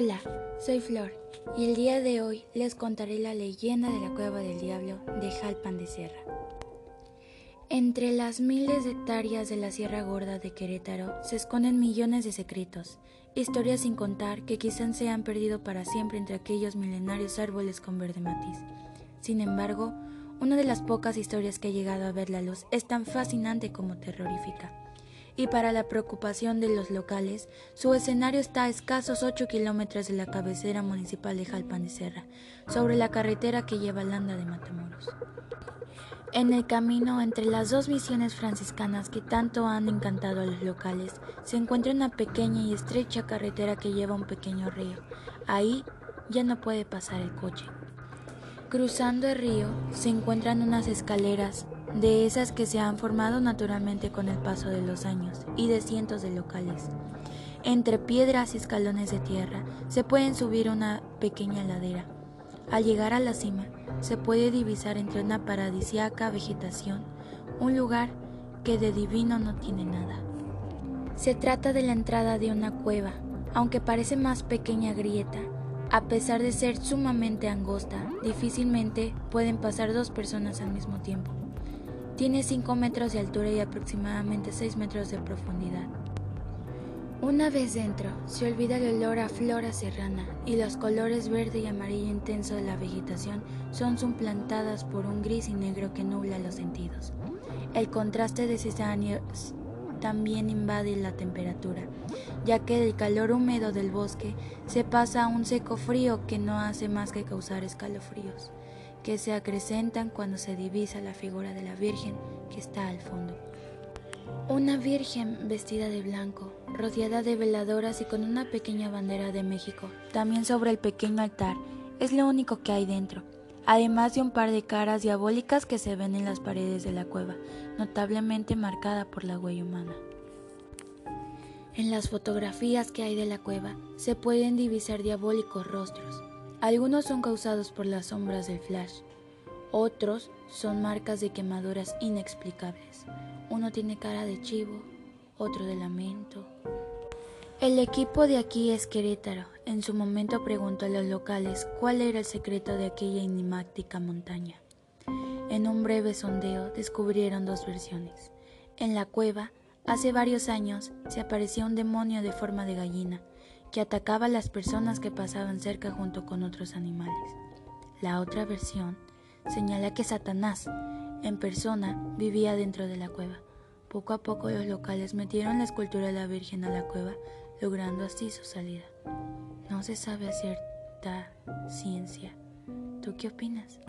Hola, soy Flor y el día de hoy les contaré la leyenda de la cueva del diablo de Jalpan de Serra. Entre las miles de hectáreas de la Sierra Gorda de Querétaro se esconden millones de secretos, historias sin contar que quizás se han perdido para siempre entre aquellos milenarios árboles con verde matiz. Sin embargo, una de las pocas historias que ha llegado a ver la luz es tan fascinante como terrorífica y para la preocupación de los locales, su escenario está a escasos 8 kilómetros de la cabecera municipal de Jalpan de Serra, sobre la carretera que lleva a Landa de Matamoros. En el camino entre las dos misiones franciscanas que tanto han encantado a los locales, se encuentra una pequeña y estrecha carretera que lleva a un pequeño río. Ahí ya no puede pasar el coche. Cruzando el río se encuentran unas escaleras de esas que se han formado naturalmente con el paso de los años y de cientos de locales. Entre piedras y escalones de tierra se pueden subir una pequeña ladera. Al llegar a la cima se puede divisar entre una paradisiaca vegetación un lugar que de divino no tiene nada. Se trata de la entrada de una cueva, aunque parece más pequeña grieta. A pesar de ser sumamente angosta, difícilmente pueden pasar dos personas al mismo tiempo. Tiene 5 metros de altura y aproximadamente 6 metros de profundidad. Una vez dentro, se olvida el olor a flora serrana y los colores verde y amarillo intenso de la vegetación son suplantadas por un gris y negro que nubla los sentidos. El contraste de esos años también invade la temperatura, ya que del calor húmedo del bosque se pasa a un seco frío que no hace más que causar escalofríos que se acrecentan cuando se divisa la figura de la Virgen que está al fondo. Una Virgen vestida de blanco, rodeada de veladoras y con una pequeña bandera de México, también sobre el pequeño altar, es lo único que hay dentro, además de un par de caras diabólicas que se ven en las paredes de la cueva, notablemente marcada por la huella humana. En las fotografías que hay de la cueva se pueden divisar diabólicos rostros, algunos son causados por las sombras del flash, otros son marcas de quemaduras inexplicables. Uno tiene cara de chivo, otro de lamento. El equipo de aquí es Querétaro. En su momento preguntó a los locales cuál era el secreto de aquella enigmática montaña. En un breve sondeo descubrieron dos versiones. En la cueva, hace varios años, se aparecía un demonio de forma de gallina que atacaba a las personas que pasaban cerca junto con otros animales. La otra versión señala que Satanás, en persona, vivía dentro de la cueva. Poco a poco los locales metieron la escultura de la Virgen a la cueva, logrando así su salida. No se sabe a cierta ciencia. ¿Tú qué opinas?